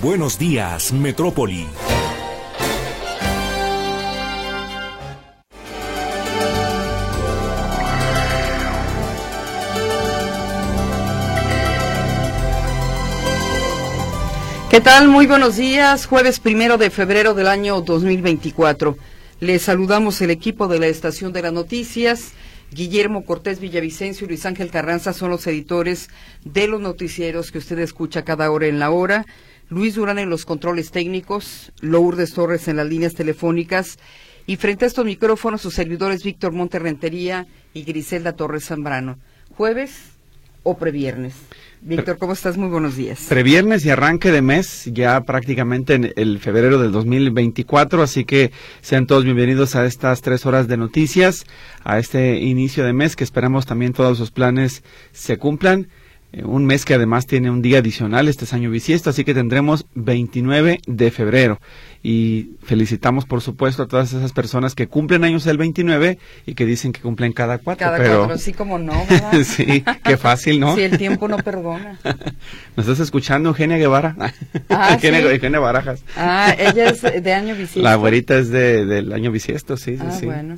Buenos días, Metrópoli. ¿Qué tal? Muy buenos días. Jueves primero de febrero del año 2024. Les saludamos el equipo de la Estación de las Noticias. Guillermo Cortés Villavicencio y Luis Ángel Carranza son los editores de los noticieros que usted escucha cada hora en la hora. Luis Durán en los controles técnicos, Lourdes Torres en las líneas telefónicas y frente a estos micrófonos sus servidores Víctor Monterrentería y Griselda Torres Zambrano. Jueves o previernes. Víctor, ¿cómo estás? Muy buenos días. Previernes y arranque de mes, ya prácticamente en el febrero del 2024, así que sean todos bienvenidos a estas tres horas de noticias, a este inicio de mes que esperamos también todos sus planes se cumplan. Eh, un mes que además tiene un día adicional, este es año bisiesto, así que tendremos 29 de febrero. Y felicitamos, por supuesto, a todas esas personas que cumplen años el 29 y que dicen que cumplen cada cuatro. Cada pero... cuatro, sí como no, ¿verdad? sí, qué fácil, ¿no? Sí, el tiempo no perdona. ¿Nos estás escuchando, Eugenia Guevara? Ah, Eugenia, sí. Eugenia Barajas. Ah, ella es de año bisiesto. La abuelita es de, del año bisiesto, sí, sí, Ah, sí. bueno.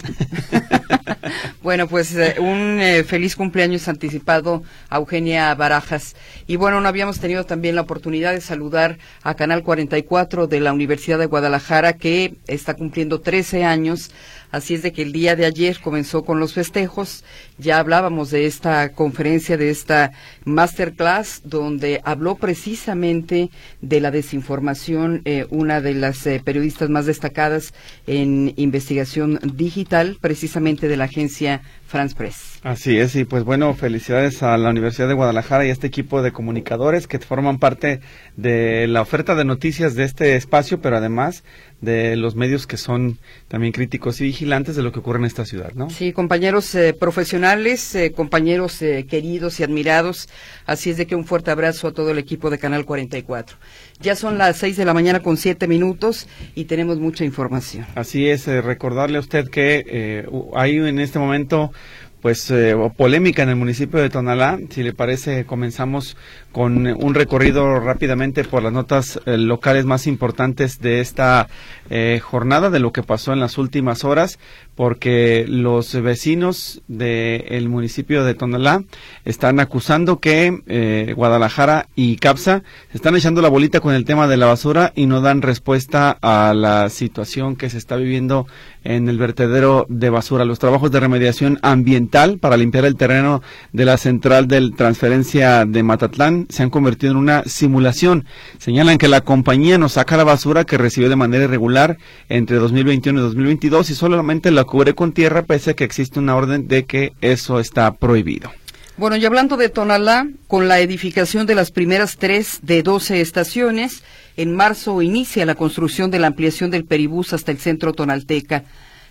Bueno, pues eh, un eh, feliz cumpleaños anticipado a Eugenia Barajas. Y bueno, no habíamos tenido también la oportunidad de saludar a Canal 44 de la Universidad de Guadalajara, que está cumpliendo 13 años. Así es de que el día de ayer comenzó con los festejos. Ya hablábamos de esta conferencia, de esta masterclass, donde habló precisamente de la desinformación, eh, una de las eh, periodistas más destacadas en investigación digital, precisamente de la agencia France Press. Así es, y pues bueno, felicidades a la Universidad de Guadalajara y a este equipo de comunicadores que forman parte de la oferta de noticias de este espacio, pero además de los medios que son también críticos y vigilantes de lo que ocurre en esta ciudad, ¿no? Sí, compañeros eh, profesionales, eh, compañeros eh, queridos y admirados. Así es de que un fuerte abrazo a todo el equipo de Canal 44. Ya son las seis de la mañana con siete minutos y tenemos mucha información. Así es, eh, recordarle a usted que eh, hay en este momento pues eh, polémica en el municipio de Tonalá. Si le parece, comenzamos con eh, un recorrido rápidamente por las notas eh, locales más importantes de esta eh, jornada, de lo que pasó en las últimas horas, porque los vecinos del municipio de Tonalá están acusando que Guadalajara y Capsa están echando la bolita con el tema de la basura y no dan respuesta a la situación que se está viviendo en el vertedero de basura. Los trabajos de remediación ambiental para limpiar el terreno de la central de transferencia de Matatlán se han convertido en una simulación. Señalan que la compañía nos saca la basura que recibió de manera irregular entre 2021 y 2022 y solamente la cubre con tierra pese a que existe una orden de que eso está prohibido. Bueno, y hablando de Tonalá, con la edificación de las primeras tres de 12 estaciones, en marzo inicia la construcción de la ampliación del Peribús hasta el centro tonalteca.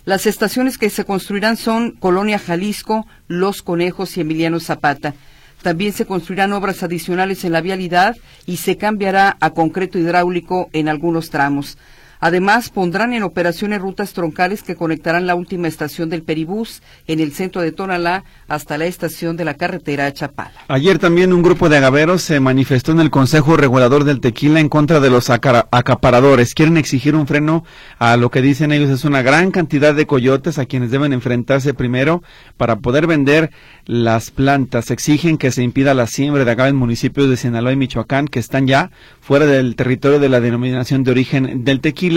Las estaciones que se construirán son Colonia Jalisco, Los Conejos y Emiliano Zapata. También se construirán obras adicionales en la vialidad y se cambiará a concreto hidráulico en algunos tramos. Además, pondrán en operaciones rutas troncales que conectarán la última estación del Peribús en el centro de Tonalá hasta la estación de la carretera Chapala. Ayer también un grupo de agaveros se manifestó en el Consejo Regulador del Tequila en contra de los acaparadores. Quieren exigir un freno a lo que dicen ellos es una gran cantidad de coyotes a quienes deben enfrentarse primero para poder vender las plantas. Exigen que se impida la siembra de agave en municipios de Sinaloa y Michoacán que están ya fuera del territorio de la denominación de origen del tequila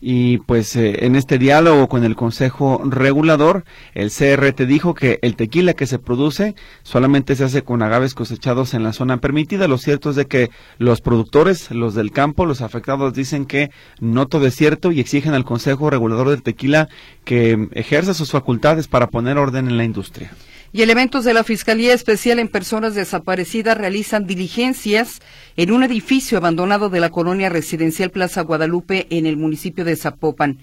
y pues eh, en este diálogo con el Consejo Regulador el CRT dijo que el tequila que se produce solamente se hace con agaves cosechados en la zona permitida. Lo cierto es de que los productores, los del campo, los afectados dicen que no todo es cierto y exigen al Consejo Regulador del Tequila que ejerza sus facultades para poner orden en la industria. Y elementos de la Fiscalía Especial en Personas Desaparecidas realizan diligencias en un edificio abandonado de la colonia residencial Plaza Guadalupe en el municipio de Zapopan.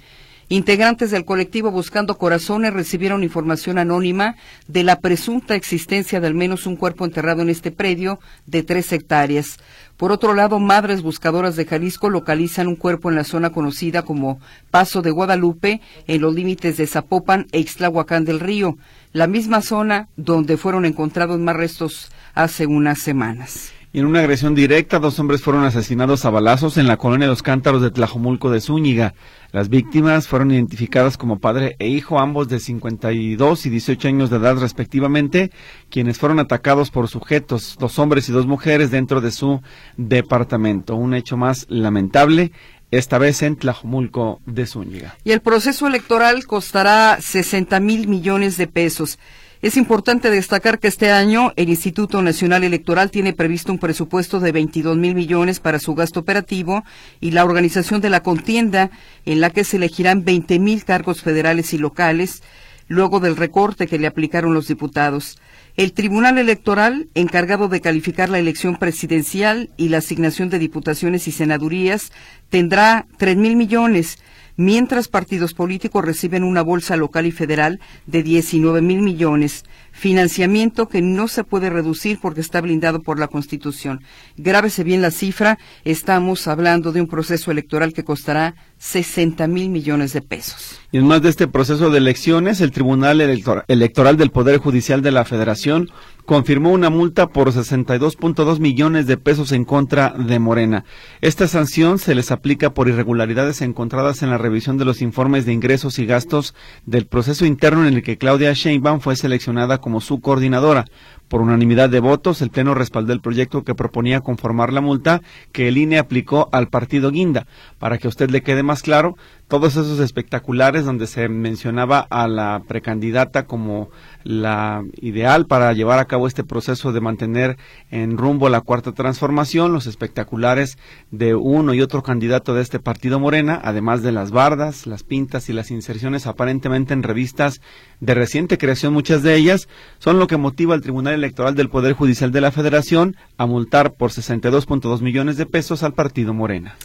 Integrantes del colectivo Buscando Corazones recibieron información anónima de la presunta existencia de al menos un cuerpo enterrado en este predio de tres hectáreas. Por otro lado, Madres Buscadoras de Jalisco localizan un cuerpo en la zona conocida como Paso de Guadalupe, en los límites de Zapopan e Ixtlahuacán del Río, la misma zona donde fueron encontrados más restos hace unas semanas. Y en una agresión directa, dos hombres fueron asesinados a balazos en la colonia de los Cántaros de Tlajomulco de Zúñiga. Las víctimas fueron identificadas como padre e hijo, ambos de 52 y 18 años de edad respectivamente, quienes fueron atacados por sujetos, dos hombres y dos mujeres dentro de su departamento. Un hecho más lamentable esta vez en Tlajomulco de Zúñiga. Y el proceso electoral costará 60 mil millones de pesos. Es importante destacar que este año el Instituto Nacional Electoral tiene previsto un presupuesto de 22 mil millones para su gasto operativo y la organización de la contienda en la que se elegirán 20 mil cargos federales y locales luego del recorte que le aplicaron los diputados. El Tribunal Electoral, encargado de calificar la elección presidencial y la asignación de diputaciones y senadurías, tendrá tres mil millones mientras partidos políticos reciben una bolsa local y federal de 19 mil millones, financiamiento que no se puede reducir porque está blindado por la Constitución. Grábese bien la cifra, estamos hablando de un proceso electoral que costará 60 mil millones de pesos. Y en más de este proceso de elecciones, el Tribunal Electoral del Poder Judicial de la Federación confirmó una multa por 62.2 millones de pesos en contra de Morena. Esta sanción se les aplica por irregularidades encontradas en la revisión de los informes de ingresos y gastos del proceso interno en el que Claudia Sheinbaum fue seleccionada como su coordinadora. Por unanimidad de votos, el Pleno respaldó el proyecto que proponía conformar la multa que el INE aplicó al partido Guinda. Para que a usted le quede más claro, todos esos espectaculares donde se mencionaba a la precandidata como la ideal para llevar a cabo este proceso de mantener en rumbo la cuarta transformación, los espectaculares de uno y otro candidato de este partido Morena, además de las bardas, las pintas y las inserciones aparentemente en revistas de reciente creación, muchas de ellas, son lo que motiva al Tribunal Electoral del Poder Judicial de la Federación a multar por 62.2 millones de pesos al partido Morena.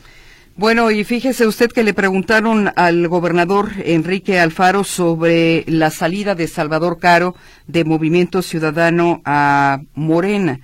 Bueno, y fíjese usted que le preguntaron al gobernador Enrique Alfaro sobre la salida de Salvador Caro de Movimiento Ciudadano a Morena.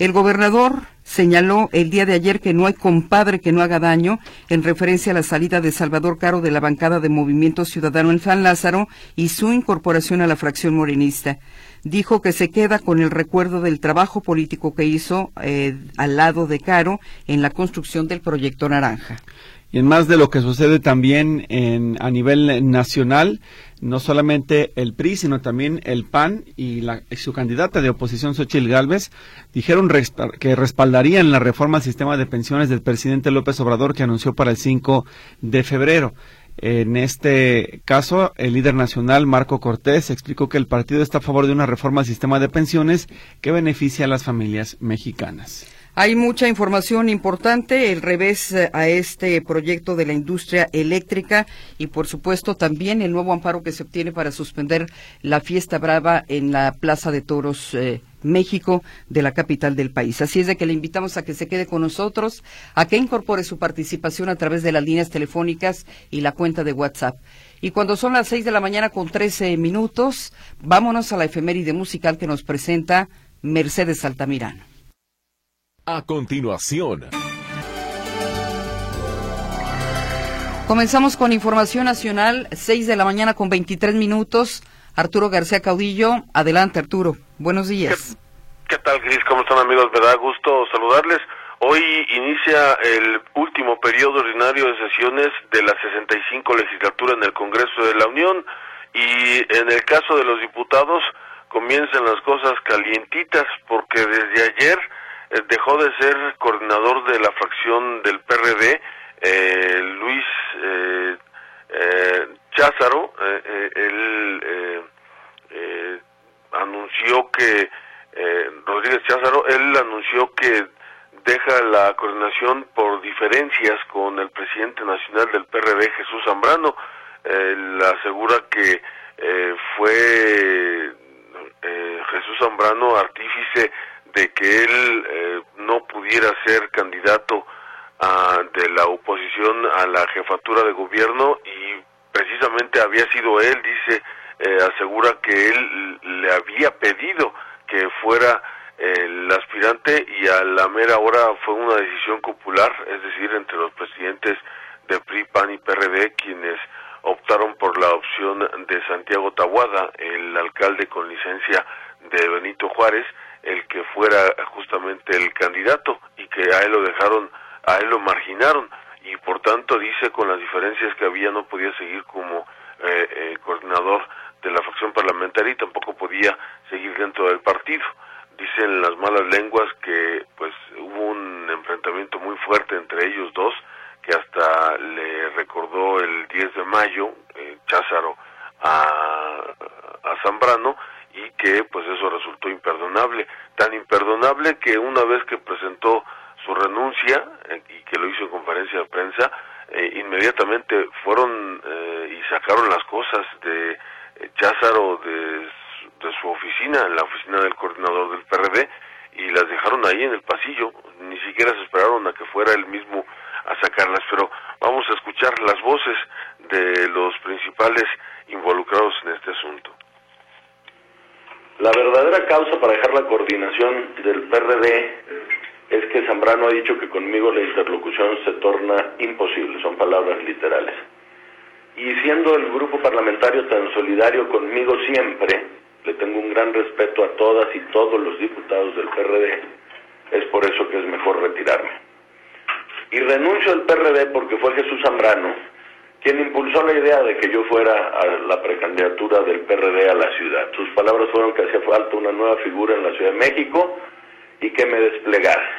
El gobernador señaló el día de ayer que no hay compadre que no haga daño en referencia a la salida de Salvador Caro de la bancada de Movimiento Ciudadano en San Lázaro y su incorporación a la fracción morenista. Dijo que se queda con el recuerdo del trabajo político que hizo eh, al lado de Caro en la construcción del proyecto Naranja. Y en más de lo que sucede también en, a nivel nacional, no solamente el PRI, sino también el PAN y, la, su candidata de oposición, Xochitl Gálvez, dijeron que respaldarían la reforma al sistema de pensiones del presidente López Obrador que anunció para el 5 de febrero. En este caso, el líder nacional, Marco Cortés, explicó que el partido está a favor de una reforma al sistema de pensiones que beneficia a las familias mexicanas. Hay mucha información importante, el revés eh, a este proyecto de la industria eléctrica y por supuesto también el nuevo amparo que se obtiene para suspender la fiesta brava en la Plaza de Toros eh, México de la capital del país. Así es de que le invitamos a que se quede con nosotros, a que incorpore su participación a través de las líneas telefónicas y la cuenta de WhatsApp. Y cuando son las seis de la mañana con trece minutos, vámonos a la efeméride musical que nos presenta Mercedes Altamirano. A continuación. Comenzamos con información nacional, 6 de la mañana con 23 minutos. Arturo García Caudillo, adelante Arturo, buenos días. ¿Qué, tal, Gris? ¿Cómo están amigos? Me da gusto saludarles. Hoy inicia el último periodo ordinario de sesiones de la 65 legislatura en el Congreso de la Unión y en el caso de los diputados comienzan las cosas calientitas porque desde ayer eh, dejó de ser coordinador de la fracción del PRD, eh, Luis eh, eh Cházaro, él anunció que, Rodríguez Cházaro, él anunció que deja la coordinación por diferencias con el presidente nacional del PRD, Jesús Zambrano, él asegura que fue eh, Jesús Zambrano artífice de que él eh, no pudiera ser candidato a, de la oposición a la jefatura de gobierno y precisamente había sido él, dice, eh, asegura que él le había pedido que fuera el aspirante y a la mera hora fue una decisión popular, es decir, entre los presidentes de PRI, PAN y PRD quienes optaron por la opción de Santiago Tahuada, el alcalde con licencia de Benito Juárez, el que fuera justamente el candidato y que a él lo dejaron, a él lo marginaron y por tanto dice con las diferencias que había no podía seguir como eh, eh, coordinador de la facción parlamentaria y tampoco podía seguir dentro del partido. Dicen las malas lenguas que pues hubo un enfrentamiento muy fuerte entre ellos dos que hasta le recordó el 10 de mayo eh, Cházaro a, a Zambrano y que pues eso resultó tan imperdonable que una vez que presentó su renuncia eh, y que lo hizo en conferencia de prensa, eh, inmediatamente fueron eh, y sacaron las cosas de Cházaro de, de su oficina, en la oficina del coordinador del PRD, y las dejaron ahí en el pasillo, ni siquiera se esperaron a que fuera él mismo a sacarlas, pero vamos a escuchar las voces de los principales involucrados en este asunto. La verdadera causa para dejar la coordinación del PRD es que Zambrano ha dicho que conmigo la interlocución se torna imposible, son palabras literales. Y siendo el grupo parlamentario tan solidario conmigo siempre, le tengo un gran respeto a todas y todos los diputados del PRD, es por eso que es mejor retirarme. Y renuncio al PRD porque fue Jesús Zambrano quien impulsó la idea de que yo fuera a la precandidatura del PRD a la ciudad. Sus palabras fueron que hacía falta una nueva figura en la Ciudad de México y que me desplegara.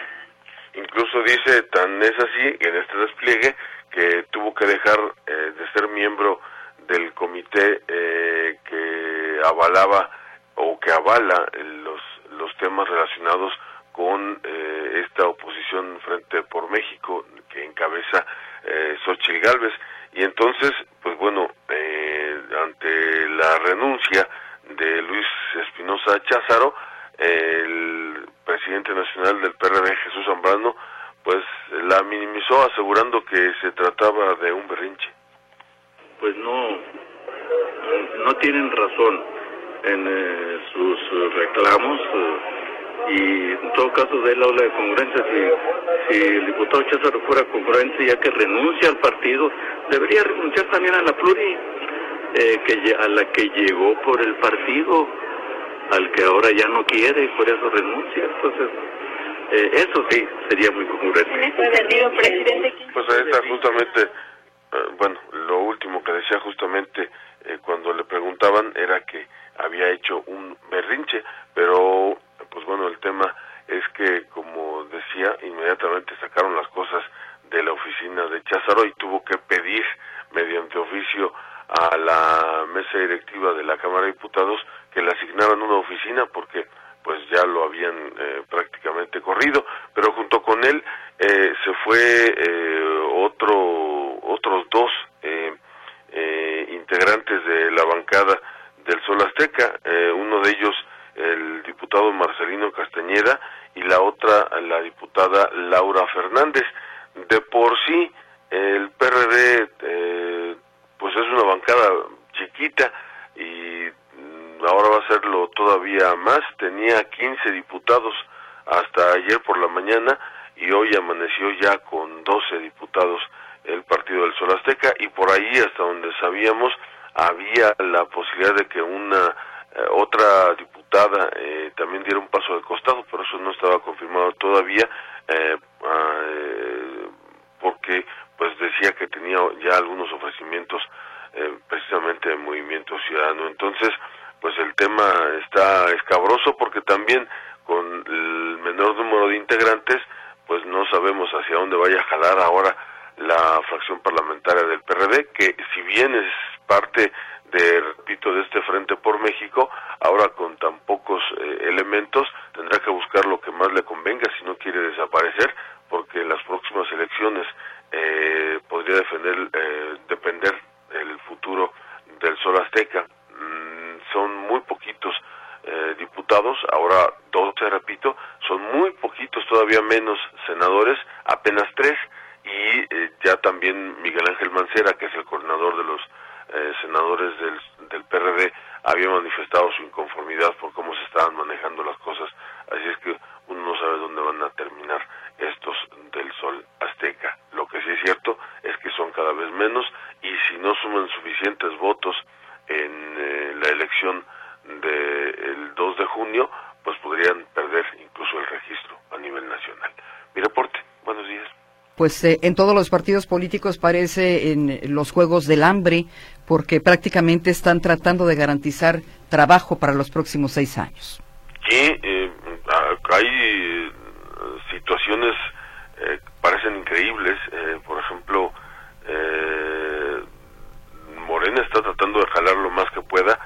Incluso dice, tan es así en este despliegue que tuvo que dejar eh, de ser miembro del comité eh, que avalaba o que avala los, los temas relacionados con eh, esta oposición Frente por México que encabeza eh, Xochitl Galvez. Y entonces, pues bueno, eh, ante la renuncia de Luis Espinosa Cházaro, el presidente nacional del PRD, Jesús Zambrano, pues la minimizó asegurando que se trataba de un berrinche. Pues no, no tienen razón en eh, sus reclamos. Eh, y en todo caso de él habla de congruencia si, si el diputado Cházaro fuera congruente ya que renuncia al partido debería renunciar también a la pluri eh, que a la que llegó por el partido al que ahora ya no quiere y por eso renuncia. Entonces eh, eso sí sería muy congruente. Pues ahí está justamente eh, bueno lo último que decía justamente cuando le preguntaban era que había hecho un berrinche pero pues bueno, el tema es que, como decía, inmediatamente sacaron las cosas de la oficina de Cházaro y tuvo que pedir mediante oficio a la mesa directiva de la Cámara de Diputados que le asignaran una oficina porque pues ya lo habían eh, prácticamente corrido, pero junto con él eh, se fue eh, otro otros dos integrantes de la bancada del Sol Azteca, uno de ellos el Marcelino Castañeda y la otra la diputada Laura Fernández. De por sí, el PRD eh, pues es una bancada chiquita y mm, ahora va a serlo todavía más. Tenía 15 diputados hasta ayer por la mañana y hoy amaneció ya con 12 diputados el Partido del Sol Azteca y por ahí hasta donde sabíamos había la posibilidad de que una eh, otra diputada también diera un paso de costado, pero eso no estaba confirmado todavía, eh, ah, porque pues decía que tenía ya algunos ofrecimientos precisamente de Movimiento Ciudadano. Entonces, pues el tema está escabroso porque también con el menor número de integrantes, pues no sabemos hacia dónde vaya a jalar ahora la fracción parlamentaria del PRD, que si bien es parte de, repito, de este Frente por México, ahora con tan pocos eh, elementos, tendrá que buscar lo que más le convenga si no quiere desaparecer, porque en las próximas elecciones eh, podría defender, eh, depender el futuro del Sol Azteca. Mm, son muy poquitos apenas tres y eh, ya también Miguel Ángel Mancera, que es el coordinador de los eh, senadores del, del PRD, había manifestado su inconformidad por cómo se estaban manejando las cosas, así es que uno no sabe dónde van a terminar estos del Sol Azteca. Lo que sí es cierto es que son cada vez menos y si no suman suficientes votos en eh, la elección del 2 de junio, pues podrían perder incluso el registro a nivel nacional. Mi reporte, buenos días. Pues eh, en todos los partidos políticos parece en los juegos del hambre, porque prácticamente están tratando de garantizar trabajo para los próximos seis años. Sí, eh, hay eh, situaciones eh, parecen increíbles. Eh, por ejemplo, eh, Morena está tratando de jalar lo más que pueda,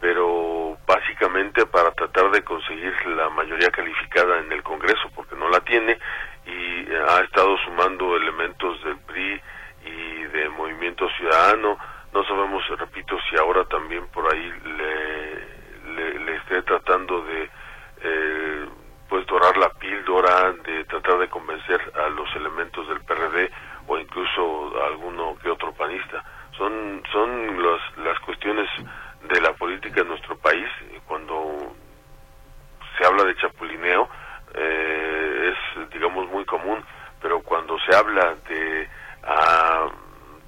pero básicamente para tratar de conseguir la mayoría calificada en el Congreso, porque no la tiene, y ha estado sumando elementos del PRI y de Movimiento Ciudadano. No sabemos, repito, si ahora también por ahí le, le, le esté tratando de eh, pues dorar la píldora, de tratar de convencer a los elementos del PRD o incluso a alguno que otro panista. Son, son las, las cuestiones de la política en nuestro país. Cuando se habla de chapulineo, eh, es, digamos, muy común, pero cuando se habla de a,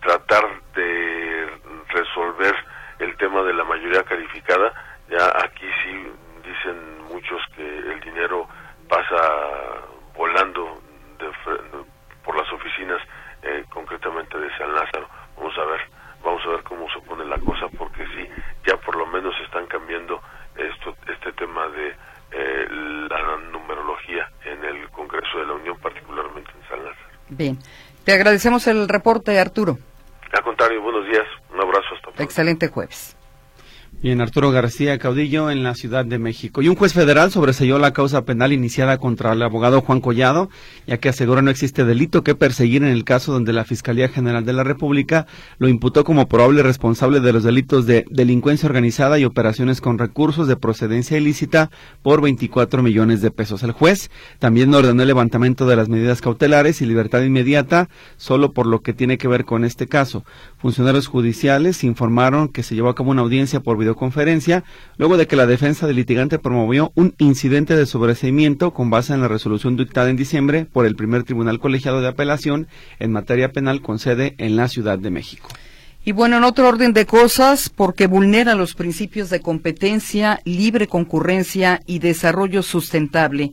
tratar de resolver el tema de la mayoría calificada, ya aquí sí dicen muchos que el dinero pasa volando de, por las oficinas, eh, concretamente de San Lázaro. Vamos a ver, vamos a ver cómo se pone la cosa, porque sí, ya por lo menos están cambiando esto, este tema de eh, la numerología en el Congreso de la Unión, particularmente en San Lázaro. Bien, te agradecemos el reporte, Arturo. Al contrario, buenos días, un abrazo hasta pronto. Excelente jueves. Bien, Arturo García Caudillo en la Ciudad de México. Y un juez federal sobreseyó la causa penal iniciada contra el abogado Juan Collado, ya que asegura no existe delito que perseguir en el caso donde la Fiscalía General de la República lo imputó como probable responsable de los delitos de delincuencia organizada y operaciones con recursos de procedencia ilícita por 24 millones de pesos. El juez también ordenó el levantamiento de las medidas cautelares y libertad inmediata solo por lo que tiene que ver con este caso. Funcionarios judiciales informaron que se llevó a cabo una audiencia por videoconferencia luego de que la defensa del litigante promovió un incidente de sobreseimiento con base en la resolución dictada en diciembre por el primer tribunal colegiado de apelación en materia penal con sede en la Ciudad de México. Y bueno, en otro orden de cosas, porque vulnera los principios de competencia, libre concurrencia y desarrollo sustentable.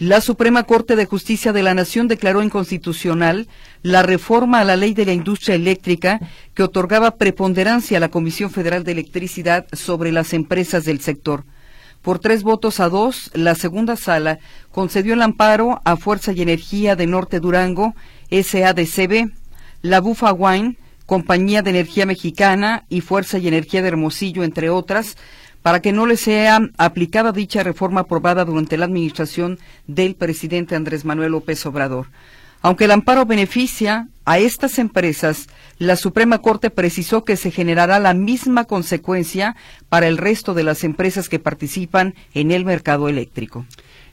La Suprema Corte de Justicia de la Nación declaró inconstitucional la reforma a la ley de la industria eléctrica que otorgaba preponderancia a la Comisión Federal de Electricidad sobre las empresas del sector. Por tres votos a dos, la segunda sala concedió el amparo a Fuerza y Energía de Norte Durango, SADCB, la Bufa Wine, Compañía de Energía Mexicana y Fuerza y Energía de Hermosillo, entre otras, para que no le sea aplicada dicha reforma aprobada durante la administración del presidente Andrés Manuel López Obrador. Aunque el amparo beneficia a estas empresas, la Suprema Corte precisó que se generará la misma consecuencia para el resto de las empresas que participan en el mercado eléctrico.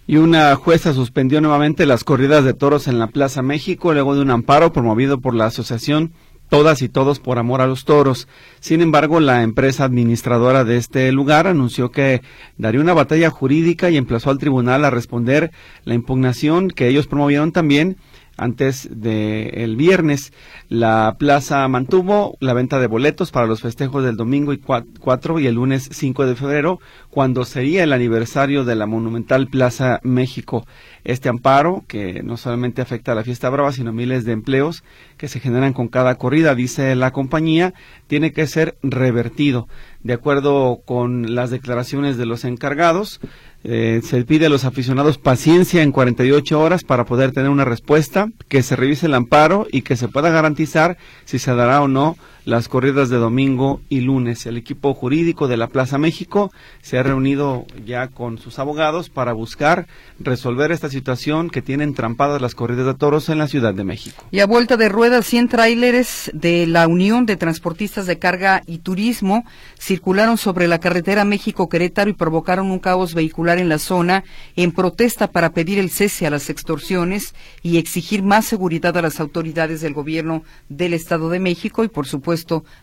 Y una jueza suspendió nuevamente las corridas de toros en la Plaza México luego de un amparo promovido por la Asociación todas y todos por amor a los toros. Sin embargo, la empresa administradora de este lugar anunció que daría una batalla jurídica y emplazó al tribunal a responder la impugnación que ellos promovieron también antes del viernes. La plaza mantuvo la venta de boletos para los festejos del domingo y 4 y el lunes 5 de febrero, cuando sería el aniversario de la monumental Plaza México. Este amparo, que no solamente afecta a la fiesta brava, sino miles de empleos que se generan con cada corrida, dice la compañía, tiene que ser revertido. De acuerdo con las declaraciones de los encargados, eh, se pide a los aficionados paciencia en 48 horas para poder tener una respuesta, que se revise el amparo y que se pueda garantizar si se dará o no las corridas de domingo y lunes. El equipo jurídico de la Plaza México se ha reunido ya con sus abogados para buscar resolver esta situación que tienen trampadas las corridas de toros en la Ciudad de México. Y a vuelta de ruedas, 100 tráileres de la Unión de Transportistas de Carga y Turismo circularon sobre la carretera México-Querétaro y provocaron un caos vehicular en la zona en protesta para pedir el cese a las extorsiones y exigir más seguridad a las autoridades del gobierno del Estado de México y, por supuesto,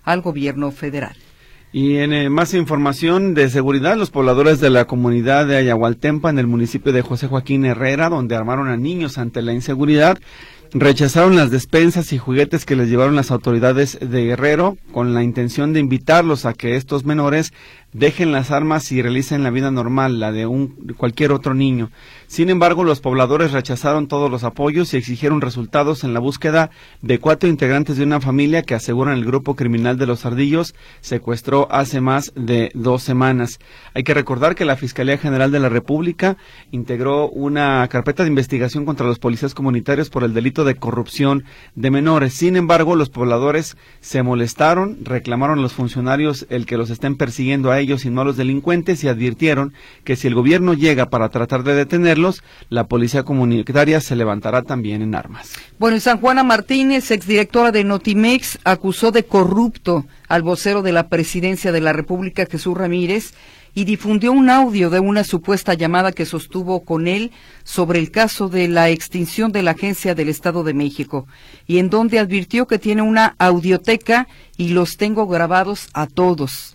al gobierno federal. Y en eh, más información de seguridad, los pobladores de la comunidad de Ayahualtempa, en el municipio de José Joaquín Herrera, donde armaron a niños ante la inseguridad, rechazaron las despensas y juguetes que les llevaron las autoridades de Guerrero con la intención de invitarlos a que estos menores dejen las armas y realicen la vida normal, la de un, cualquier otro niño. Sin embargo, los pobladores rechazaron todos los apoyos y exigieron resultados en la búsqueda de cuatro integrantes de una familia que aseguran el grupo criminal de los ardillos secuestró hace más de dos semanas. Hay que recordar que la Fiscalía General de la República integró una carpeta de investigación contra los policías comunitarios por el delito de corrupción de menores. Sin embargo, los pobladores se molestaron, reclamaron a los funcionarios el que los estén persiguiendo a ellos y no a los delincuentes y advirtieron que si el gobierno llega para tratar de detenerlos, la policía comunitaria se levantará también en armas. Bueno, y San Juana Martínez, exdirectora de Notimex, acusó de corrupto al vocero de la presidencia de la República, Jesús Ramírez, y difundió un audio de una supuesta llamada que sostuvo con él sobre el caso de la extinción de la Agencia del Estado de México, y en donde advirtió que tiene una audioteca y los tengo grabados a todos.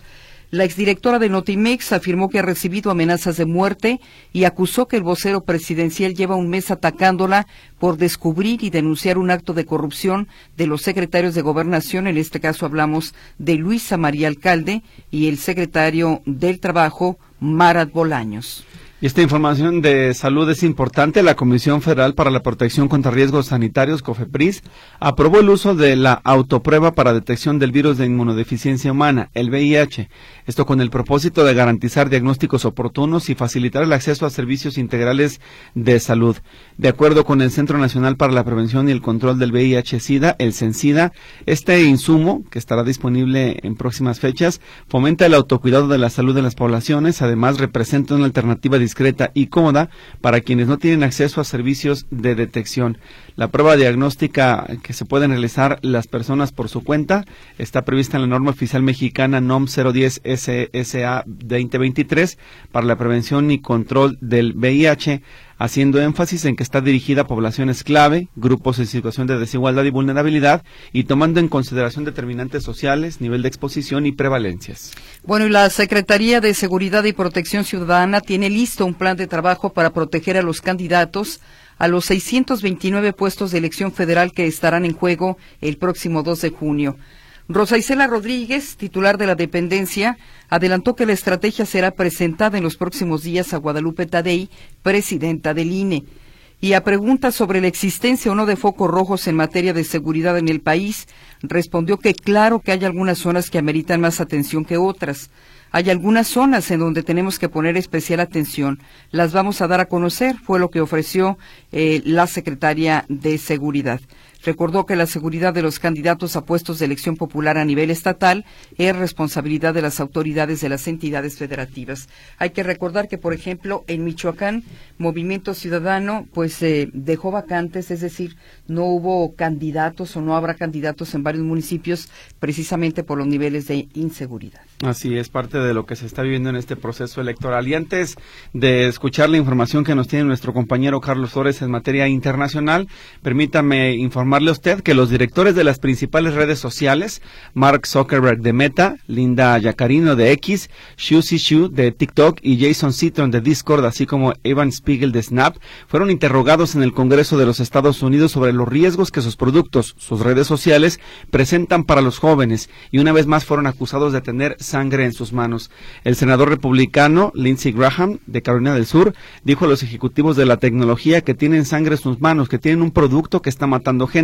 La exdirectora de Notimex afirmó que ha recibido amenazas de muerte y acusó que el vocero presidencial lleva un mes atacándola por descubrir y denunciar un acto de corrupción de los secretarios de gobernación. En este caso hablamos de Luisa María Alcalde y el secretario del Trabajo, Marat Bolaños. Esta información de salud es importante. La Comisión Federal para la Protección contra Riesgos Sanitarios, COFEPRIS, aprobó el uso de la autoprueba para detección del virus de inmunodeficiencia humana, el VIH. Esto con el propósito de garantizar diagnósticos oportunos y facilitar el acceso a servicios integrales de salud. De acuerdo con el Centro Nacional para la Prevención y el Control del VIH-Sida, el CENSIDA, este insumo, que estará disponible en próximas fechas, fomenta el autocuidado de la salud de las poblaciones. Además, representa una alternativa discreta y cómoda para quienes no tienen acceso a servicios de detección. La prueba diagnóstica que se pueden realizar las personas por su cuenta está prevista en la norma oficial mexicana NOM 010 SSA 2023 para la prevención y control del VIH, haciendo énfasis en que está dirigida a poblaciones clave, grupos en situación de desigualdad y vulnerabilidad y tomando en consideración determinantes sociales, nivel de exposición y prevalencias. Bueno, y la Secretaría de Seguridad y Protección Ciudadana tiene listo un plan de trabajo para proteger a los candidatos a los 629 puestos de elección federal que estarán en juego el próximo 2 de junio. Rosa Isela Rodríguez, titular de la dependencia, adelantó que la estrategia será presentada en los próximos días a Guadalupe Tadei, presidenta del INE. Y a preguntas sobre la existencia o no de focos rojos en materia de seguridad en el país, respondió que claro que hay algunas zonas que ameritan más atención que otras. Hay algunas zonas en donde tenemos que poner especial atención. Las vamos a dar a conocer, fue lo que ofreció eh, la secretaria de Seguridad. Recordó que la seguridad de los candidatos a puestos de elección popular a nivel estatal es responsabilidad de las autoridades de las entidades federativas. Hay que recordar que, por ejemplo, en Michoacán, Movimiento Ciudadano, pues eh, dejó vacantes, es decir, no hubo candidatos o no habrá candidatos en varios municipios precisamente por los niveles de inseguridad. Así es parte de lo que se está viviendo en este proceso electoral. Y antes de escuchar la información que nos tiene nuestro compañero Carlos Flores en materia internacional, permítame informarle a usted que los directores de las principales redes sociales, Mark Zuckerberg de Meta, Linda Yacarino de X, Xu Shu de TikTok y Jason Citron de Discord, así como Evan Spiegel de Snap, fueron interrogados en el Congreso de los Estados Unidos sobre los riesgos que sus productos, sus redes sociales, presentan para los jóvenes y una vez más fueron acusados de tener sangre en sus manos. El senador republicano Lindsey Graham de Carolina del Sur dijo a los ejecutivos de la tecnología que tienen sangre en sus manos, que tienen un producto que está matando gente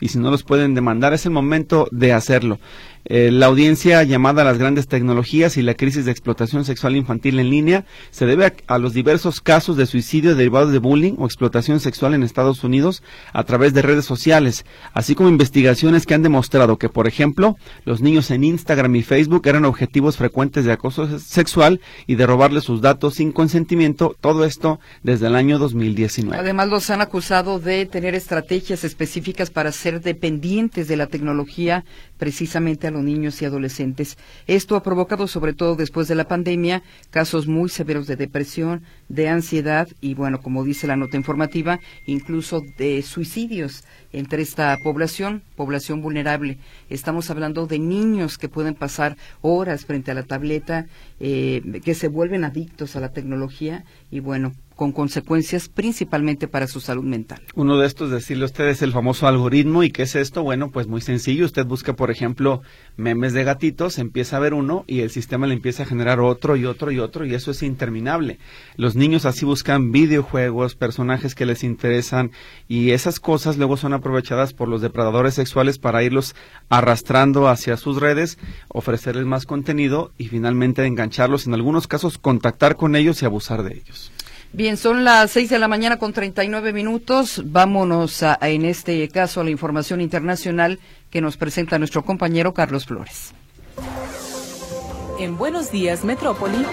y si no los pueden demandar es el momento de hacerlo. Eh, la audiencia llamada a las grandes tecnologías y la crisis de explotación sexual infantil en línea se debe a, a, los diversos casos de suicidio derivados de bullying o explotación sexual en Estados Unidos a través de redes sociales, así como investigaciones que han demostrado que, por ejemplo, los niños en Instagram y Facebook eran objetivos frecuentes de acoso sexual y de robarles sus datos sin consentimiento, todo esto desde el año 2019. Además, los han acusado de tener estrategias específicas para ser dependientes de la tecnología precisamente a los niños y adolescentes. Esto ha provocado, sobre todo después de la pandemia, casos muy severos de depresión, de ansiedad y, bueno, como dice la nota informativa, incluso de suicidios entre esta población, población vulnerable. Estamos hablando de niños que pueden pasar horas frente a la tableta, eh, que se vuelven adictos a la tecnología y, bueno, con consecuencias principalmente para su salud mental. Uno de estos, decirle a usted, es el famoso algoritmo. ¿Y qué es esto? Bueno, pues muy sencillo. Usted busca, por ejemplo, memes de gatitos, empieza a ver uno y el sistema le empieza a generar otro y otro y otro y eso es interminable. Los niños así buscan videojuegos, personajes que les interesan y esas cosas luego son aprovechadas por los depredadores sexuales para irlos arrastrando hacia sus redes, ofrecerles más contenido y finalmente engancharlos, en algunos casos contactar con ellos y abusar de ellos. Bien, son las seis de la mañana con treinta y nueve minutos. Vámonos a, en este caso a la información internacional que nos presenta nuestro compañero Carlos Flores. En Buenos Días, Metrópoli.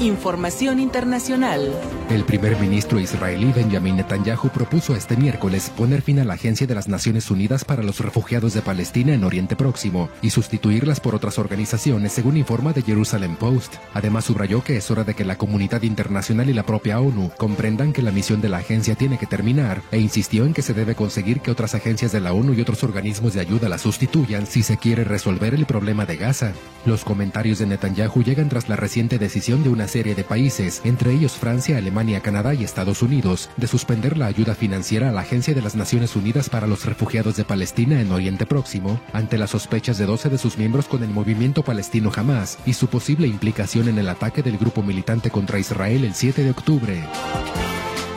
Información internacional. El primer ministro israelí Benjamin Netanyahu propuso este miércoles poner fin a la Agencia de las Naciones Unidas para los Refugiados de Palestina en Oriente Próximo y sustituirlas por otras organizaciones, según informa The Jerusalem Post. Además, subrayó que es hora de que la comunidad internacional y la propia ONU comprendan que la misión de la agencia tiene que terminar e insistió en que se debe conseguir que otras agencias de la ONU y otros organismos de ayuda la sustituyan si se quiere resolver el problema de Gaza. Los comentarios de Netanyahu llegan tras la reciente decisión de una serie de países, entre ellos Francia, Alemania, Canadá y Estados Unidos, de suspender la ayuda financiera a la Agencia de las Naciones Unidas para los Refugiados de Palestina en Oriente Próximo, ante las sospechas de 12 de sus miembros con el movimiento palestino Hamas y su posible implicación en el ataque del grupo militante contra Israel el 7 de octubre.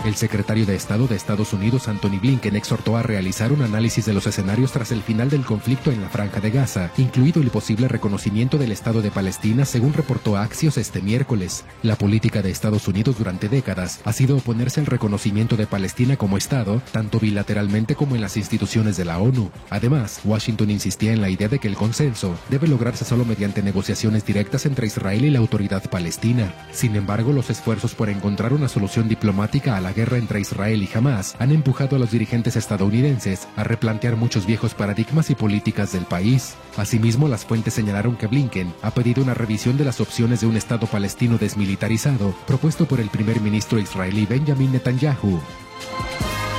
El secretario de Estado de Estados Unidos, Anthony Blinken, exhortó a realizar un análisis de los escenarios tras el final del conflicto en la Franja de Gaza, incluido el posible reconocimiento del Estado de Palestina, según reportó Axios este miércoles. La política de Estados Unidos durante décadas ha sido oponerse al reconocimiento de Palestina como Estado, tanto bilateralmente como en las instituciones de la ONU. Además, Washington insistía en la idea de que el consenso debe lograrse solo mediante negociaciones directas entre Israel y la autoridad palestina. Sin embargo, los esfuerzos por encontrar una solución diplomática a la guerra entre Israel y Hamas han empujado a los dirigentes estadounidenses a replantear muchos viejos paradigmas y políticas del país. Asimismo, las fuentes señalaron que Blinken ha pedido una revisión de las opciones de un Estado palestino desmilitarizado propuesto por el primer ministro israelí Benjamin Netanyahu.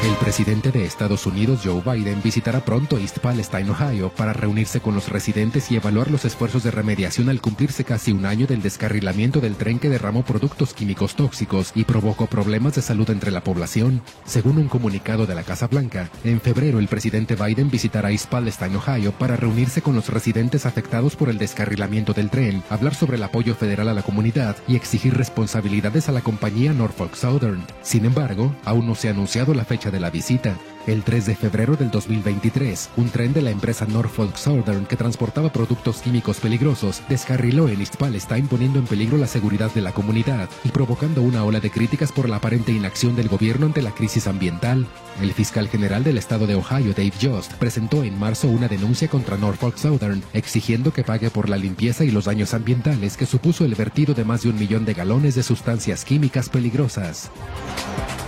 El presidente de Estados Unidos, Joe Biden, visitará pronto East Palestine, Ohio, para reunirse con los residentes y evaluar los esfuerzos de remediación al cumplirse casi un año del descarrilamiento del tren que derramó productos químicos tóxicos y provocó problemas de salud entre la población. Según un comunicado de la Casa Blanca, en febrero el presidente Biden visitará East Palestine, Ohio, para reunirse con los residentes afectados por el descarrilamiento del tren, hablar sobre el apoyo federal a la comunidad y exigir responsabilidades a la compañía Norfolk Southern. Sin embargo, aún no se ha anunciado la fecha de la visita. El 3 de febrero del 2023, un tren de la empresa Norfolk Southern que transportaba productos químicos peligrosos descarriló en East Palestine poniendo en peligro la seguridad de la comunidad y provocando una ola de críticas por la aparente inacción del gobierno ante la crisis ambiental. El fiscal general del estado de Ohio, Dave Jost, presentó en marzo una denuncia contra Norfolk Southern exigiendo que pague por la limpieza y los daños ambientales que supuso el vertido de más de un millón de galones de sustancias químicas peligrosas.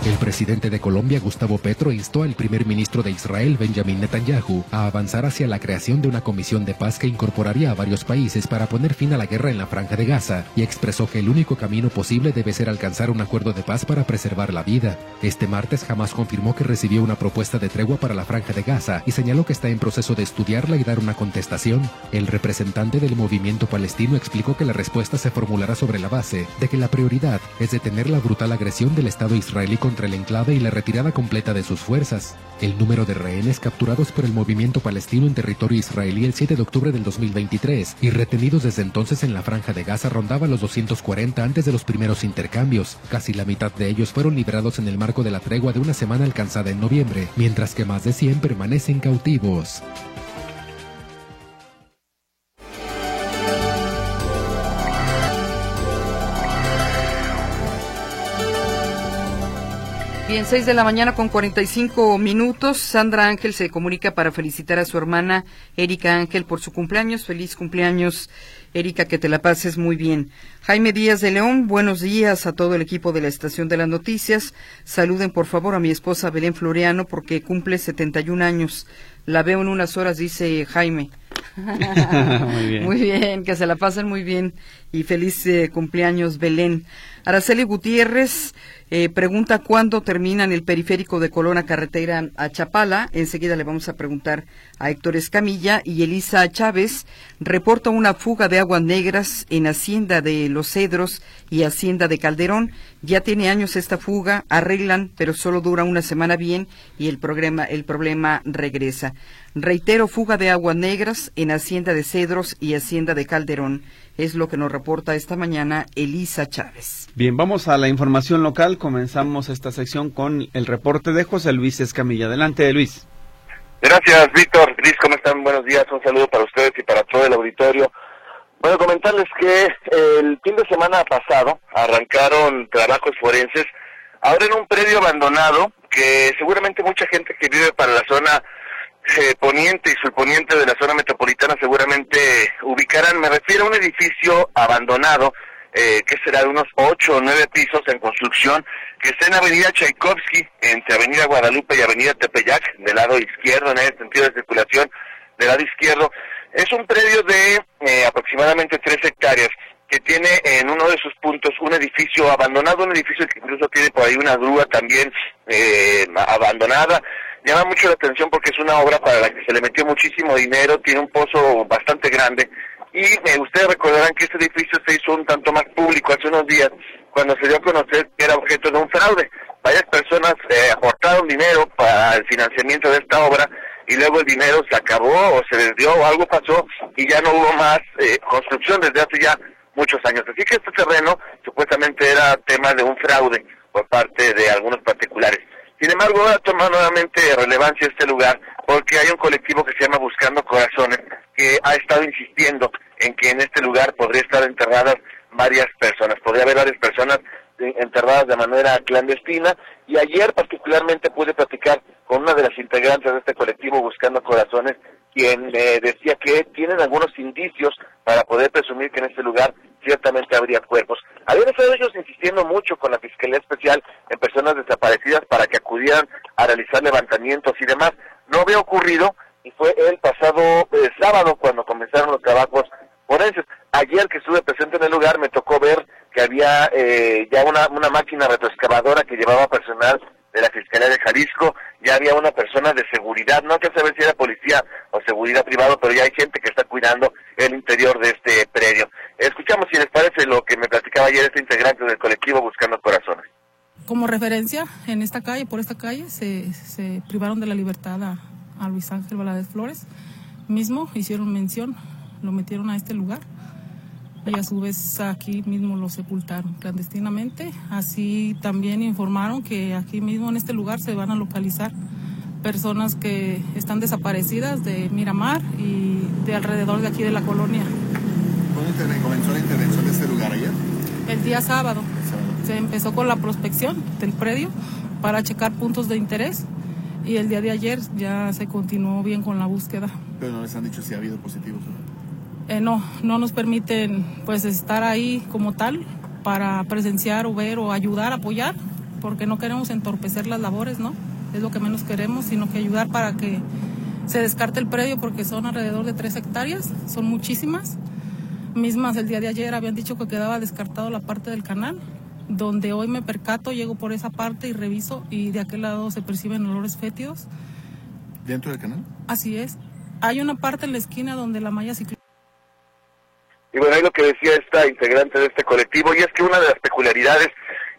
El presidente de Colombia, Gustavo Petro, instó al primer ministro de Israel, Benjamin Netanyahu, a avanzar hacia la creación de una comisión de paz que incorporaría a varios países para poner fin a la guerra en la franja de Gaza, y expresó que el único camino posible debe ser alcanzar un acuerdo de paz para preservar la vida. Este martes jamás confirmó que recibió una propuesta de tregua para la franja de Gaza y señaló que está en proceso de estudiarla y dar una contestación. El representante del movimiento palestino explicó que la respuesta se formulará sobre la base de que la prioridad es detener la brutal agresión del Estado israelí contra el enclave y la retirada completa de sus fuerzas. El número de rehenes capturados por el movimiento palestino en territorio israelí el 7 de octubre del 2023 y retenidos desde entonces en la franja de Gaza rondaba los 240 antes de los primeros intercambios. Casi la mitad de ellos fueron liberados en el marco de la tregua de una semana alcanzada en noviembre, mientras que más de 100 permanecen cautivos. Bien, 6 de la mañana con 45 minutos. Sandra Ángel se comunica para felicitar a su hermana Erika Ángel por su cumpleaños. Feliz cumpleaños, Erika, que te la pases muy bien. Jaime Díaz de León, buenos días a todo el equipo de la Estación de las Noticias. Saluden por favor a mi esposa Belén Floreano porque cumple 71 años. La veo en unas horas, dice Jaime. muy bien. Que se la pasen muy bien y feliz eh, cumpleaños Belén. Araceli Gutiérrez eh, pregunta cuándo terminan el periférico de Colona Carretera a Chapala. Enseguida le vamos a preguntar a Héctor Escamilla y Elisa Chávez reporta una fuga de aguas negras en Hacienda de Los Cedros y Hacienda de Calderón. Ya tiene años esta fuga, arreglan, pero solo dura una semana bien y el problema, el problema regresa. Reitero, fuga de aguas negras en Hacienda de Cedros y Hacienda de Calderón. Es lo que nos reporta esta mañana Elisa Chávez. Bien, vamos a la información local. Comenzamos esta sección con el reporte de José Luis Escamilla. Adelante, Luis. Gracias, Víctor. Cris, ¿cómo están? Buenos días. Un saludo para ustedes y para todo el auditorio. Bueno, comentarles que el fin de semana pasado arrancaron trabajos forenses ahora en un predio abandonado que seguramente mucha gente que vive para la zona eh, poniente y surponiente de la zona metropolitana seguramente ubicarán. Me refiero a un edificio abandonado eh, que será de unos ocho o nueve pisos en construcción, que está en Avenida Tchaikovsky, entre Avenida Guadalupe y Avenida Tepeyac, del lado izquierdo, en el sentido de circulación, del lado izquierdo. Es un predio de eh, aproximadamente tres hectáreas que tiene en uno de sus puntos un edificio abandonado, un edificio que incluso tiene por ahí una grúa también eh, abandonada. Llama mucho la atención porque es una obra para la que se le metió muchísimo dinero, tiene un pozo bastante grande y eh, ustedes recordarán que este edificio se hizo un tanto más público hace unos días cuando se dio a conocer que era objeto de un fraude. Varias personas eh, aportaron dinero para el financiamiento de esta obra y luego el dinero se acabó o se desvió o algo pasó y ya no hubo más eh, construcción desde hace ya muchos años. Así que este terreno supuestamente era tema de un fraude por parte de algunos particulares. Sin embargo, ahora toma nuevamente relevancia este lugar porque hay un colectivo que se llama Buscando Corazones que ha estado insistiendo en que en este lugar podría estar enterradas varias personas, podría haber varias personas enterradas de manera clandestina. Y ayer particularmente pude platicar con una de las integrantes de este colectivo Buscando Corazones, quien me decía que tienen algunos indicios para poder presumir que en este lugar ciertamente habría cuerpos. Habían estado ellos insistiendo mucho con la Fiscalía Especial en personas desaparecidas para que acudieran a realizar levantamientos y demás. No había ocurrido y fue el pasado eh, sábado cuando comenzaron los trabajos forenses. Ayer que estuve presente en el lugar me tocó ver que había eh, ya una, una máquina retroexcavadora que llevaba personal de la Fiscalía de Jalisco, ya había una persona de seguridad, no que saber si era policía o seguridad privado, pero ya hay gente que está cuidando el interior de este predio. Escuchamos si les parece lo que me platicaba ayer este integrante del colectivo Buscando Corazones. Como referencia, en esta calle, por esta calle, se, se privaron de la libertad a, a Luis Ángel Valadez Flores. Mismo hicieron mención, lo metieron a este lugar y a su vez aquí mismo lo sepultaron clandestinamente. Así también informaron que aquí mismo en este lugar se van a localizar personas que están desaparecidas de Miramar y de alrededor de aquí de la colonia. ¿Cuándo comenzó la intervención de este lugar ayer? El día sábado. Se empezó con la prospección del predio para checar puntos de interés y el día de ayer ya se continuó bien con la búsqueda. Pero no les han dicho si ha habido positivos. Eh, no, no nos permiten pues estar ahí como tal para presenciar o ver o ayudar, apoyar, porque no queremos entorpecer las labores, ¿no? Es lo que menos queremos, sino que ayudar para que se descarte el predio porque son alrededor de tres hectáreas, son muchísimas. Mismas el día de ayer habían dicho que quedaba descartado la parte del canal, donde hoy me percato, llego por esa parte y reviso y de aquel lado se perciben olores fétidos. ¿Dentro del canal? Así es. Hay una parte en la esquina donde la malla ciclista... Y bueno, ahí lo que decía esta integrante de este colectivo, y es que una de las peculiaridades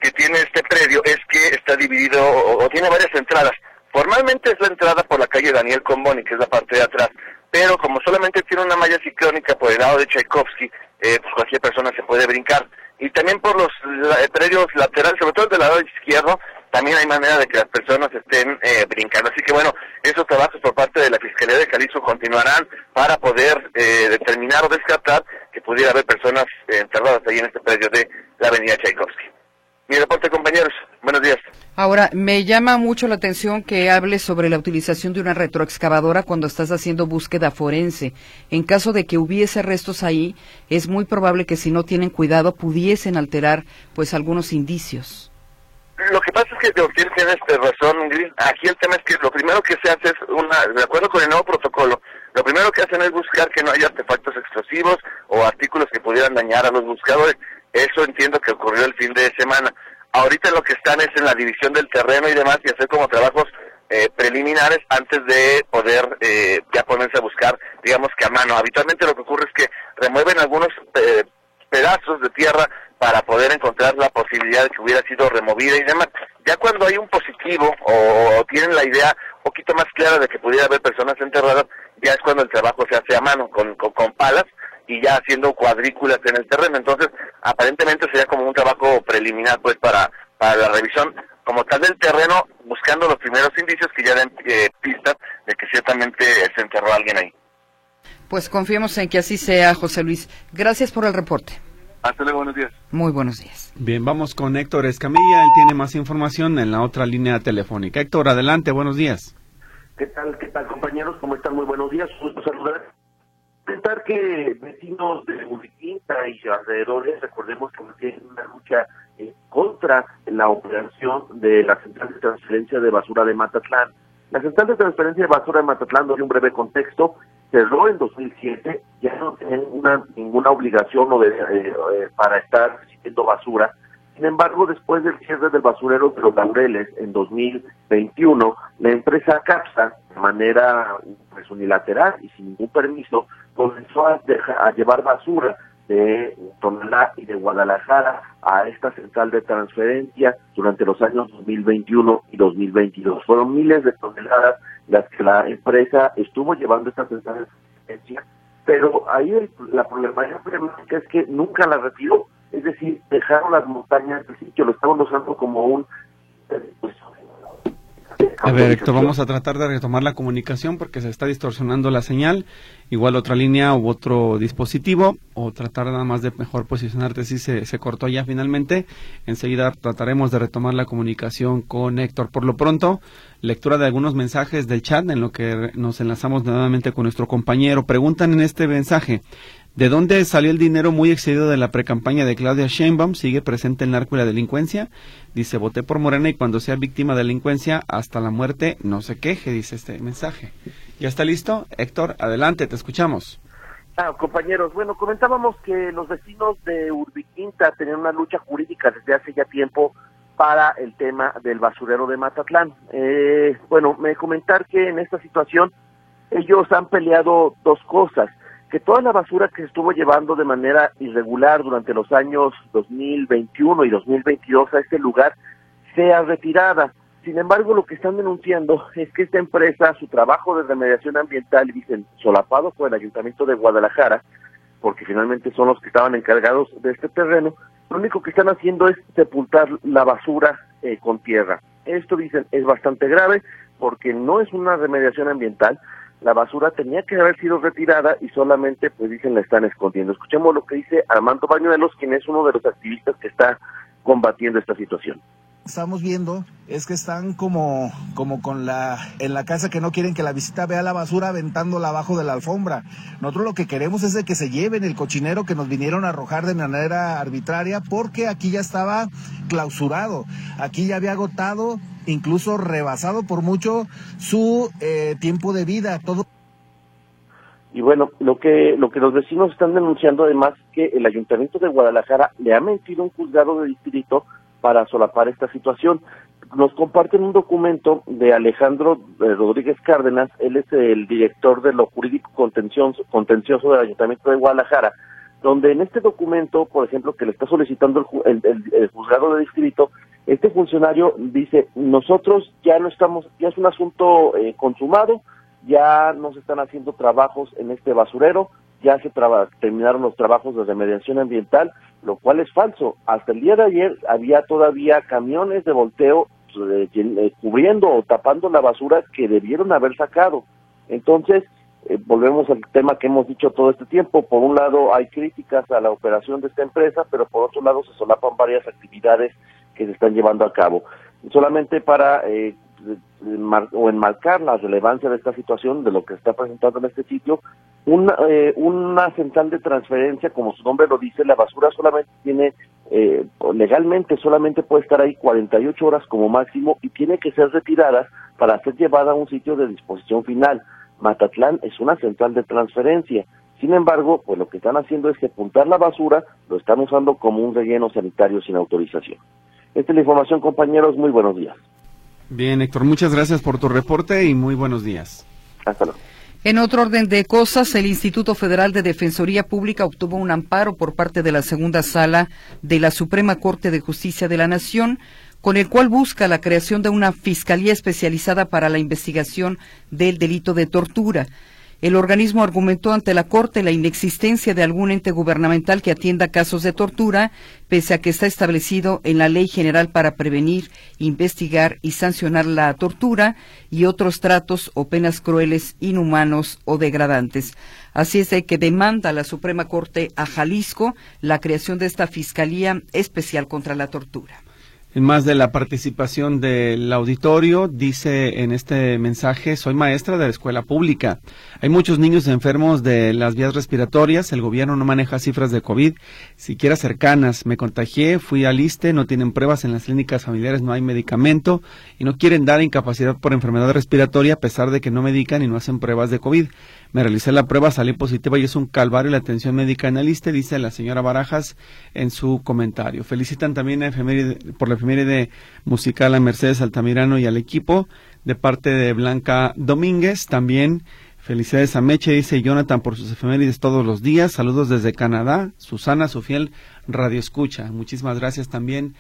que tiene este predio es que está dividido o, tiene varias entradas. Formalmente es la entrada por la calle Daniel Comboni, que es la parte de atrás, pero como solamente tiene una malla ciclónica por el lado de Tchaikovsky, eh, pues cualquier persona se puede brincar y también por los predios laterales, sobre todo del lado izquierdo, también hay manera de que las personas estén eh, brincando. Así que bueno, esos trabajos por parte de la Fiscalía de Jalisco continuarán para poder eh, determinar o descartar que pudiera haber personas eh, enterradas ahí en este predio de la avenida Tchaikovsky. Mi reporte, compañeros. Buenos días. Ahora, me llama mucho la atención que hables sobre la utilización de una retroexcavadora cuando estás haciendo búsqueda forense. En caso de que hubiese restos ahí, es muy probable que si no tienen cuidado pudiesen alterar pues algunos indicios. Lo que pasa es que tienes, tienes razón, Ingrid. Aquí el tema es que lo primero que se hace es, una, de acuerdo con el nuevo protocolo, lo primero que hacen es buscar que no haya artefactos explosivos o artículos que pudieran dañar a los buscadores. Eso entiendo que ocurrió el fin de semana. Ahorita lo que están es en la división del terreno y demás y hacer como trabajos eh, preliminares antes de poder eh, ya ponerse a buscar, digamos que a mano. Habitualmente lo que ocurre es que remueven algunos eh, pedazos de tierra para poder encontrar la posibilidad de que hubiera sido removida y demás. Ya cuando hay un positivo o, tienen la idea un poquito más clara de que pudiera haber personas enterradas, ya es cuando el trabajo se hace a mano, con, con palas y ya haciendo cuadrículas en el terreno. Entonces, aparentemente sería como un trabajo preliminar pues para, para la revisión como tal del terreno, buscando los primeros indicios que ya den eh, pistas de que ciertamente se enterró alguien ahí. Pues confiemos en que así sea, José Luis. Gracias por el reporte. Hasta luego, buenos días. Muy buenos días. Bien, vamos con Héctor Escamilla. Él tiene más información en la otra línea telefónica. Héctor, adelante, buenos días. ¿Qué tal, qué tal, compañeros? ¿Cómo están? Muy buenos días. Gusto saludar Comentar que vecinos de Uriquinta y alrededores, recordemos que tienen una lucha eh, contra la operación de la central de transferencia de basura de Matatlán. La central de transferencia de basura de Matatlán, doy un breve contexto, cerró en 2007, ya no tienen una, ninguna obligación o de, eh, eh, para estar recibiendo basura. Sin embargo, después del cierre del basurero de los Laureles en 2021, la empresa CAPSA, de manera pues, unilateral y sin ningún permiso, comenzó a, a llevar basura de Tonalá y de Guadalajara a esta central de transferencia durante los años 2021 y 2022. Fueron miles de toneladas las que la empresa estuvo llevando esta central de transferencia, pero ahí la problemática es que nunca la retiró, es decir, dejaron las montañas del sitio, lo estaban usando como un pues, a ver, Héctor, vamos a tratar de retomar la comunicación porque se está distorsionando la señal. Igual otra línea u otro dispositivo o tratar nada más de mejor posicionarte si se, se cortó ya finalmente. Enseguida trataremos de retomar la comunicación con Héctor. Por lo pronto, lectura de algunos mensajes del chat en lo que nos enlazamos nuevamente con nuestro compañero. Preguntan en este mensaje, ¿De dónde salió el dinero muy excedido de la precampaña de Claudia Sheinbaum? ¿Sigue presente el narco y la delincuencia? Dice, voté por Morena y cuando sea víctima de delincuencia hasta la muerte no se queje, dice este mensaje. ¿Ya está listo? Héctor, adelante, te escuchamos. Ah, compañeros, bueno, comentábamos que los vecinos de Urbiquinta tenían una lucha jurídica desde hace ya tiempo para el tema del basurero de Matatlán. Eh, bueno, me comentar que en esta situación ellos han peleado dos cosas que toda la basura que estuvo llevando de manera irregular durante los años 2021 y 2022 a este lugar sea retirada. Sin embargo, lo que están denunciando es que esta empresa, su trabajo de remediación ambiental, dicen, solapado por el Ayuntamiento de Guadalajara, porque finalmente son los que estaban encargados de este terreno, lo único que están haciendo es sepultar la basura eh, con tierra. Esto, dicen, es bastante grave porque no es una remediación ambiental, la basura tenía que haber sido retirada y solamente, pues dicen, la están escondiendo. Escuchemos lo que dice Armando Bañuelos, quien es uno de los activistas que está combatiendo esta situación estamos viendo es que están como, como con la, en la casa que no quieren que la visita vea la basura aventándola abajo de la alfombra. Nosotros lo que queremos es de que se lleven el cochinero que nos vinieron a arrojar de manera arbitraria porque aquí ya estaba clausurado. Aquí ya había agotado incluso rebasado por mucho su eh, tiempo de vida. Todo y bueno, lo que lo que los vecinos están denunciando además es que el Ayuntamiento de Guadalajara le ha mentido un juzgado de distrito para solapar esta situación. Nos comparten un documento de Alejandro eh, Rodríguez Cárdenas, él es el director de lo jurídico contencioso, del Ayuntamiento de Guadalajara, donde en este documento, por ejemplo, que le está solicitando el, el, juzgado de distrito, este funcionario dice, nosotros ya no estamos, ya es un asunto eh, consumado, ya no se están haciendo trabajos en este basurero, ya se terminaron los trabajos de remediación ambiental, lo cual es falso. Hasta el día de ayer había todavía camiones de volteo pues, eh, cubriendo o tapando la basura que debieron haber sacado. Entonces, eh, volvemos al tema que hemos dicho todo este tiempo. Por un lado hay críticas a la operación de esta empresa, pero por otro lado se solapan varias actividades que se están llevando a cabo. solamente para eh, o enmarcar la relevancia de esta situación, de lo que se está presentando en este sitio, una, eh, una central de transferencia, como su nombre lo dice, la basura solamente tiene, eh, legalmente solamente puede estar ahí 48 horas como máximo y tiene que ser retirada para ser llevada a un sitio de disposición final. Matatlán es una central de transferencia. Sin embargo, pues lo que están haciendo es que apuntar la basura lo están usando como un relleno sanitario sin autorización. Esta es la información, compañeros. Muy buenos días. Bien, Héctor, muchas gracias por tu reporte y muy buenos días. Hasta luego. En otro orden de cosas, el Instituto Federal de Defensoría Pública obtuvo un amparo por parte de la segunda sala de la Suprema Corte de Justicia de la Nación, con el cual busca la creación de una fiscalía especializada para la investigación del delito de tortura. El organismo argumentó ante la Corte la inexistencia de algún ente gubernamental que atienda casos de tortura, pese a que está establecido en la Ley General para prevenir, investigar y sancionar la tortura y otros tratos o penas crueles, inhumanos o degradantes. Así es de que demanda la Suprema Corte a Jalisco la creación de esta Fiscalía Especial contra la Tortura. En más de la participación del auditorio, dice en este mensaje, soy maestra de la escuela pública. Hay muchos niños enfermos de las vías respiratorias, el gobierno no maneja cifras de COVID, siquiera cercanas. Me contagié, fui al ISTE, no tienen pruebas en las clínicas familiares, no hay medicamento y no quieren dar incapacidad por enfermedad respiratoria a pesar de que no medican y no hacen pruebas de COVID. Me realicé la prueba, salí positiva y es un calvario la atención médica ISTE, dice la señora Barajas en su comentario. Felicitan también a por la efeméride musical a Mercedes Altamirano y al equipo de parte de Blanca Domínguez. También felicidades a Meche, dice Jonathan, por sus efemérides todos los días. Saludos desde Canadá. Susana, su fiel radio escucha. Muchísimas gracias también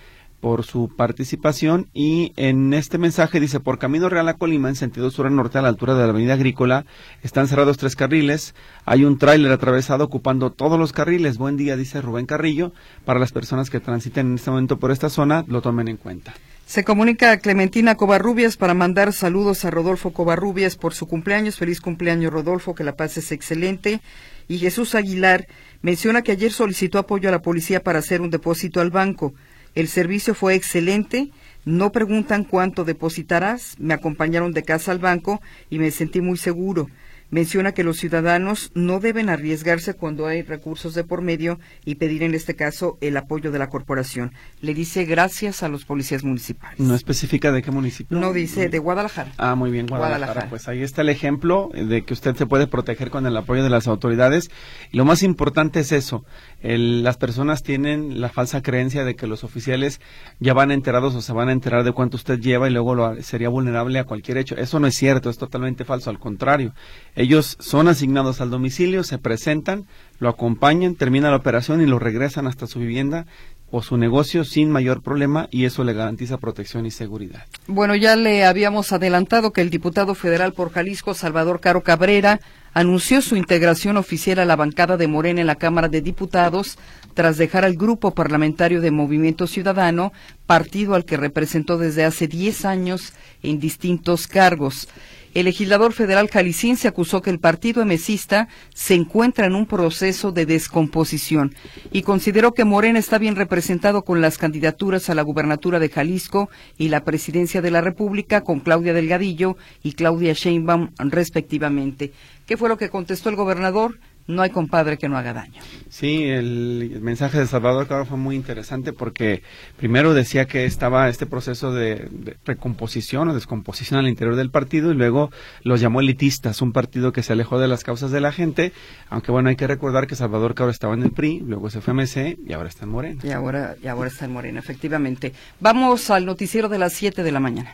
por su participación y en este mensaje dice por Camino Real a Colima en sentido sur a norte a la altura de la avenida Agrícola están cerrados tres carriles, hay un tráiler atravesado ocupando todos los carriles. Buen día, dice Rubén Carrillo, para las personas que transiten en este momento por esta zona, lo tomen en cuenta. Se comunica a Clementina Covarrubias para mandar saludos a Rodolfo Covarrubias por su cumpleaños. Feliz cumpleaños, Rodolfo, que la paz es excelente. Y Jesús Aguilar menciona que ayer solicitó apoyo a la policía para hacer un depósito al banco. El servicio fue excelente. No preguntan cuánto depositarás. Me acompañaron de casa al banco y me sentí muy seguro menciona que los ciudadanos no deben arriesgarse cuando hay recursos de por medio y pedir en este caso el apoyo de la corporación. Le dice gracias a los policías municipales. ¿No especifica de qué municipio? No dice de Guadalajara. Ah, muy bien, Guadalajara. Pues ahí está el ejemplo de que usted se puede proteger con el apoyo de las autoridades. Y lo más importante es eso. las personas tienen la falsa creencia de que los oficiales ya van enterados o se van a enterar de cuánto usted lleva y luego lo, sería vulnerable a cualquier hecho. Eso no es cierto, es totalmente falso. Al contrario, ellos son asignados al domicilio, se presentan, lo acompañan, termina la operación y lo regresan hasta su vivienda o su negocio sin mayor problema y eso le garantiza protección y seguridad. Bueno, ya le habíamos adelantado que el diputado federal por Jalisco, Salvador Caro Cabrera, anunció su integración oficial a la bancada de Morena en la Cámara de Diputados tras dejar al grupo parlamentario de Movimiento Ciudadano, partido al que representó desde hace 10 años en distintos cargos. El legislador federal jalisciense acusó que el partido emesista se encuentra en un proceso de descomposición y consideró que Morena está bien representado con las candidaturas a la gubernatura de Jalisco y la presidencia de la República con Claudia Delgadillo y Claudia Sheinbaum respectivamente. ¿Qué fue lo que contestó el gobernador? No hay compadre que no haga daño. Sí, el mensaje de Salvador Caro fue muy interesante porque primero decía que estaba este proceso de, recomposición o descomposición al interior del partido y luego los llamó elitistas, un partido que se alejó de las causas de la gente, aunque bueno, hay que recordar que Salvador Caro estaba en el PRI, luego se fue a MC y ahora está en Morena. Y ahora, y ahora está en Morena, efectivamente. Vamos al noticiero de las 7 de la mañana.